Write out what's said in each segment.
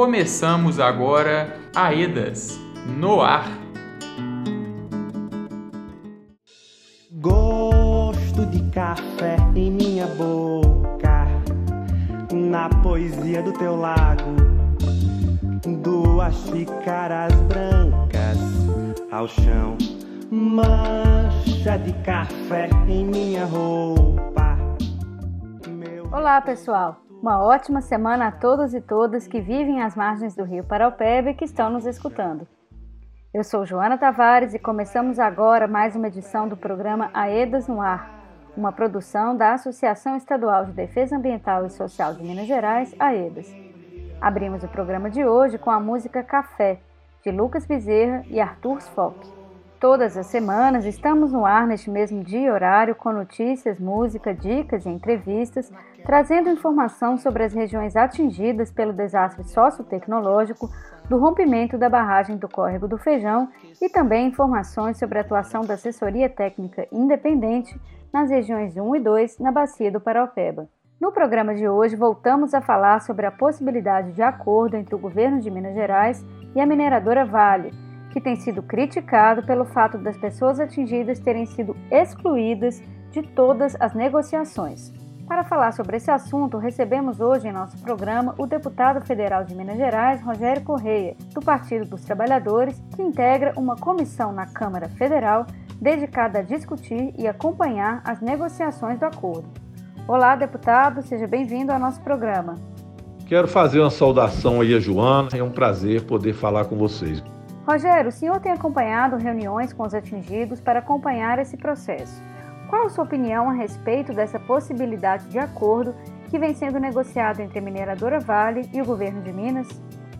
Começamos agora Aedas no ar. Gosto de café em minha boca, na poesia do teu lago, duas xícaras brancas ao chão, mancha de café em minha roupa. Meu... Olá, pessoal. Uma ótima semana a todos e todas que vivem às margens do rio Paraupeba e que estão nos escutando. Eu sou Joana Tavares e começamos agora mais uma edição do programa AEDAS no Ar, uma produção da Associação Estadual de Defesa Ambiental e Social de Minas Gerais, AEDAS. Abrimos o programa de hoje com a música Café, de Lucas Bezerra e Arthur Sfock. Todas as semanas estamos no ar neste mesmo dia e horário com notícias, música, dicas e entrevistas, trazendo informação sobre as regiões atingidas pelo desastre sociotecnológico do rompimento da barragem do Córrego do Feijão e também informações sobre a atuação da assessoria técnica independente nas regiões 1 e 2 na bacia do Paraupeba. No programa de hoje, voltamos a falar sobre a possibilidade de acordo entre o governo de Minas Gerais e a mineradora Vale que tem sido criticado pelo fato das pessoas atingidas terem sido excluídas de todas as negociações. Para falar sobre esse assunto, recebemos hoje em nosso programa o deputado federal de Minas Gerais, Rogério Correia, do Partido dos Trabalhadores, que integra uma comissão na Câmara Federal dedicada a discutir e acompanhar as negociações do acordo. Olá, deputado, seja bem-vindo ao nosso programa. Quero fazer uma saudação aí a Joana, é um prazer poder falar com vocês. Rogério, o senhor tem acompanhado reuniões com os atingidos para acompanhar esse processo. Qual a sua opinião a respeito dessa possibilidade de acordo que vem sendo negociado entre a mineradora Vale e o governo de Minas?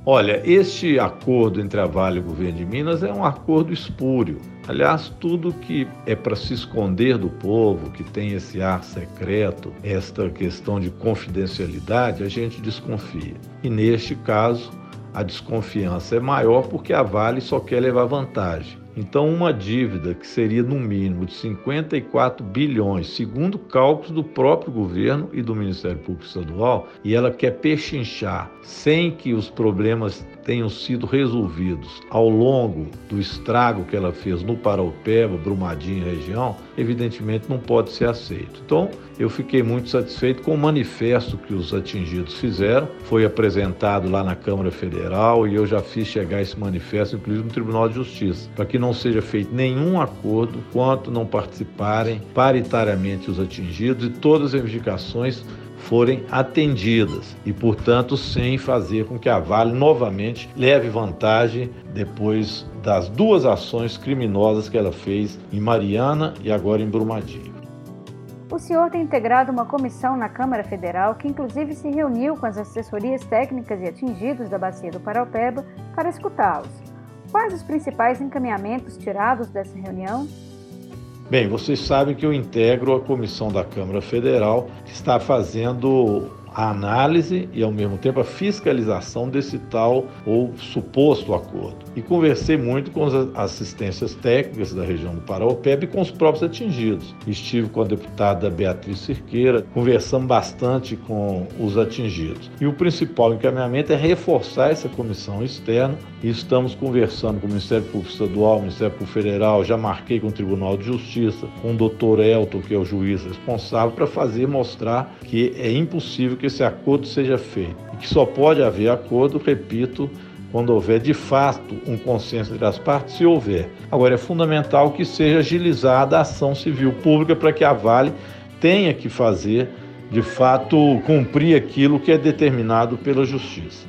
Olha, este acordo entre a Vale e o governo de Minas é um acordo espúrio. Aliás, tudo que é para se esconder do povo, que tem esse ar secreto, esta questão de confidencialidade, a gente desconfia. E neste caso, a desconfiança é maior porque a Vale só quer levar vantagem. Então, uma dívida que seria no mínimo de 54 bilhões, segundo cálculos do próprio governo e do Ministério Público Estadual, e ela quer pechinchar sem que os problemas tenham sido resolvidos ao longo do estrago que ela fez no Paraupeba, Brumadinho e região, evidentemente não pode ser aceito. Então, eu fiquei muito satisfeito com o manifesto que os atingidos fizeram. Foi apresentado lá na Câmara Federal e eu já fiz chegar esse manifesto, inclusive no Tribunal de Justiça, para que não seja feito nenhum acordo quanto não participarem paritariamente os atingidos e todas as reivindicações forem atendidas e, portanto, sem fazer com que a Vale novamente leve vantagem depois das duas ações criminosas que ela fez em Mariana e agora em Brumadinho. O senhor tem integrado uma comissão na Câmara Federal que, inclusive, se reuniu com as assessorias técnicas e atingidos da Bacia do Paraupeba para escutá-los. Quais os principais encaminhamentos tirados dessa reunião? Bem, vocês sabem que eu integro a comissão da Câmara Federal que está fazendo a análise e, ao mesmo tempo, a fiscalização desse tal ou suposto acordo. E conversei muito com as assistências técnicas da região do Paraupeba e com os próprios atingidos. Estive com a deputada Beatriz Cirqueira, conversamos bastante com os atingidos. E o principal encaminhamento é reforçar essa comissão externa e estamos conversando com o Ministério Público Estadual, o Ministério Público Federal, já marquei com o Tribunal de Justiça, com o doutor Elton, que é o juiz responsável, para fazer mostrar que é impossível que esse acordo seja feito. E que só pode haver acordo, repito, quando houver de fato um consenso entre as partes, se houver. Agora, é fundamental que seja agilizada a ação civil pública para que a Vale tenha que fazer, de fato, cumprir aquilo que é determinado pela Justiça.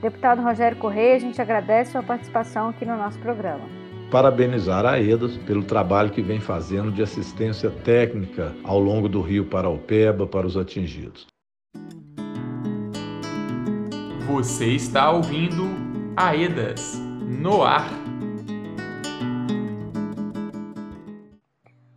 Deputado Rogério Correia, a gente agradece a sua participação aqui no nosso programa parabenizar a EDAS pelo trabalho que vem fazendo de assistência técnica ao longo do Rio Paraupeba para os atingidos. Você está ouvindo Aedas no ar.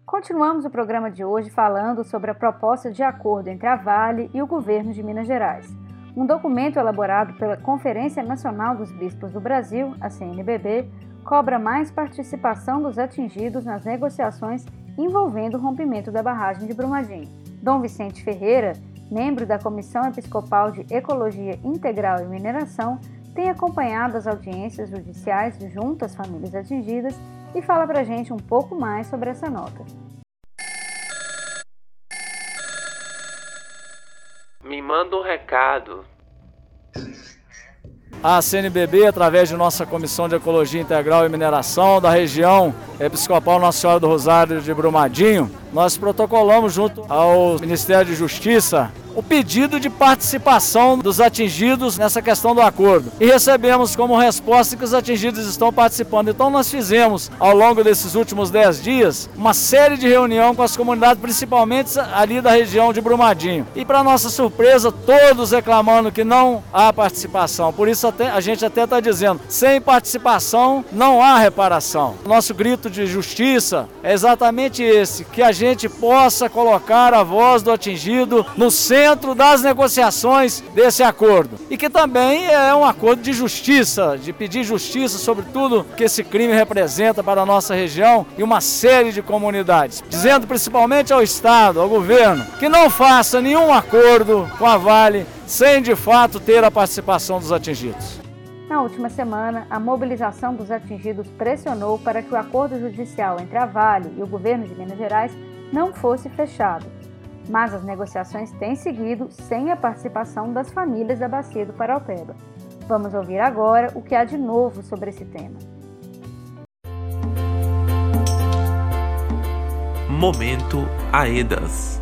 Continuamos o programa de hoje falando sobre a proposta de acordo entre a Vale e o governo de Minas Gerais. Um documento elaborado pela Conferência Nacional dos Bispos do Brasil, a CNBB, cobra mais participação dos atingidos nas negociações envolvendo o rompimento da barragem de Brumadinho. Dom Vicente Ferreira, membro da Comissão Episcopal de Ecologia Integral e Mineração, tem acompanhado as audiências judiciais junto às famílias atingidas e fala pra gente um pouco mais sobre essa nota. Me manda um recado. A CNBB, através de nossa Comissão de Ecologia Integral e Mineração da região Episcopal Nossa Senhora do Rosário de Brumadinho, nós protocolamos junto ao Ministério de Justiça o pedido de participação dos atingidos nessa questão do acordo. E recebemos como resposta que os atingidos estão participando. Então nós fizemos, ao longo desses últimos 10 dias, uma série de reunião com as comunidades, principalmente ali da região de Brumadinho. E para nossa surpresa, todos reclamando que não há participação. Por isso até, a gente até está dizendo, sem participação não há reparação. Nosso grito de justiça é exatamente esse, que a gente possa colocar a voz do atingido no centro das negociações desse acordo. E que também é um acordo de justiça, de pedir justiça sobre tudo que esse crime representa para a nossa região e uma série de comunidades. Dizendo principalmente ao Estado, ao governo, que não faça nenhum acordo com a Vale sem de fato ter a participação dos atingidos. Na última semana, a mobilização dos atingidos pressionou para que o acordo judicial entre a Vale e o governo de Minas Gerais não fosse fechado mas as negociações têm seguido sem a participação das famílias da Bacia do Paraupeba. Vamos ouvir agora o que há de novo sobre esse tema. Momento Aedas.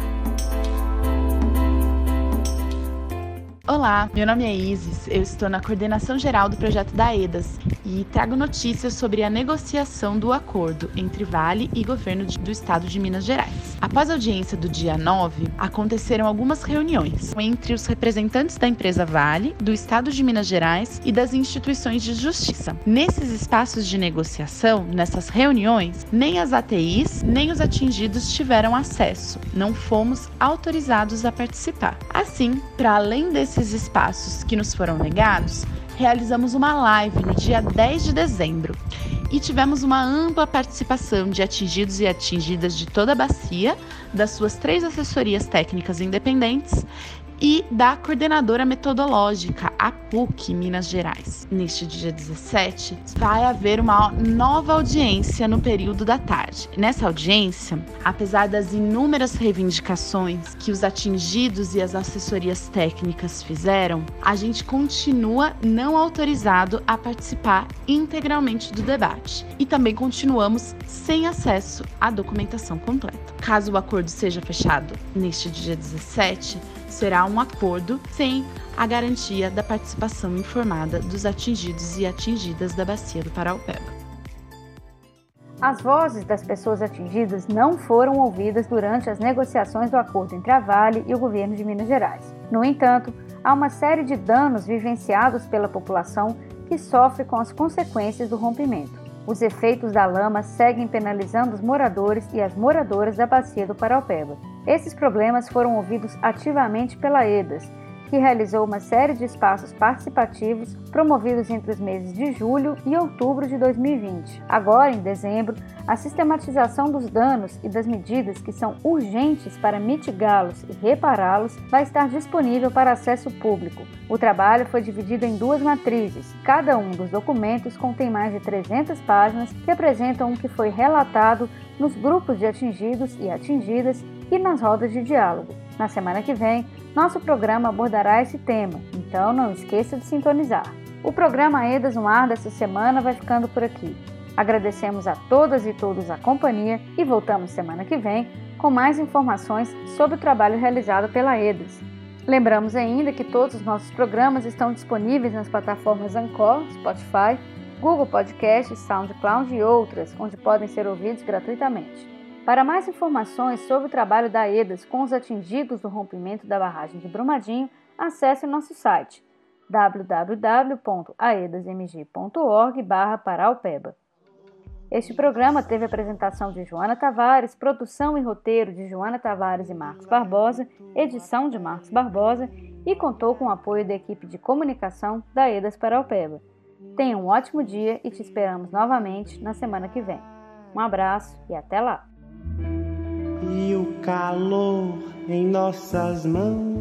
Olá, meu nome é Isis, eu estou na coordenação geral do projeto da EDAS e trago notícias sobre a negociação do acordo entre Vale e governo do estado de Minas Gerais. Após a audiência do dia 9, aconteceram algumas reuniões entre os representantes da empresa Vale, do estado de Minas Gerais e das instituições de justiça. Nesses espaços de negociação, nessas reuniões, nem as ATIs nem os atingidos tiveram acesso, não fomos autorizados a participar. Assim, para além desse desses espaços que nos foram negados, realizamos uma live no dia 10 de dezembro. E tivemos uma ampla participação de atingidos e atingidas de toda a bacia, das suas três assessorias técnicas independentes e da coordenadora metodológica, a PUC Minas Gerais. Neste dia 17, vai haver uma nova audiência no período da tarde. Nessa audiência, apesar das inúmeras reivindicações que os atingidos e as assessorias técnicas fizeram, a gente continua não autorizado a participar integralmente do debate e também continuamos sem acesso à documentação completa. Caso o acordo seja fechado neste dia 17, será um acordo sem a garantia da participação informada dos atingidos e atingidas da Bacia do Paraupeba. As vozes das pessoas atingidas não foram ouvidas durante as negociações do acordo entre a Vale e o governo de Minas Gerais. No entanto, há uma série de danos vivenciados pela população que sofre com as consequências do rompimento. Os efeitos da lama seguem penalizando os moradores e as moradoras da bacia do Paraupeba. Esses problemas foram ouvidos ativamente pela EDAS, que realizou uma série de espaços participativos promovidos entre os meses de julho e outubro de 2020. Agora, em dezembro, a sistematização dos danos e das medidas que são urgentes para mitigá-los e repará-los vai estar disponível para acesso público. O trabalho foi dividido em duas matrizes. Cada um dos documentos contém mais de 300 páginas que apresentam o que foi relatado nos grupos de atingidos e atingidas e nas rodas de diálogo. Na semana que vem, nosso programa abordará esse tema, então não esqueça de sintonizar. O programa EDAS no ar dessa semana vai ficando por aqui. Agradecemos a todas e todos a companhia e voltamos semana que vem com mais informações sobre o trabalho realizado pela EDAS. Lembramos ainda que todos os nossos programas estão disponíveis nas plataformas Anchor, Spotify, Google Podcasts, SoundCloud e outras, onde podem ser ouvidos gratuitamente. Para mais informações sobre o trabalho da EDAS com os atingidos do rompimento da barragem de Brumadinho, acesse nosso site www.aedasmg.org/paraupeba. Este programa teve apresentação de Joana Tavares, produção e roteiro de Joana Tavares e Marcos Barbosa, edição de Marcos Barbosa e contou com o apoio da equipe de comunicação da EDAS Paraupeba. Tenha um ótimo dia e te esperamos novamente na semana que vem. Um abraço e até lá! E o calor em nossas mãos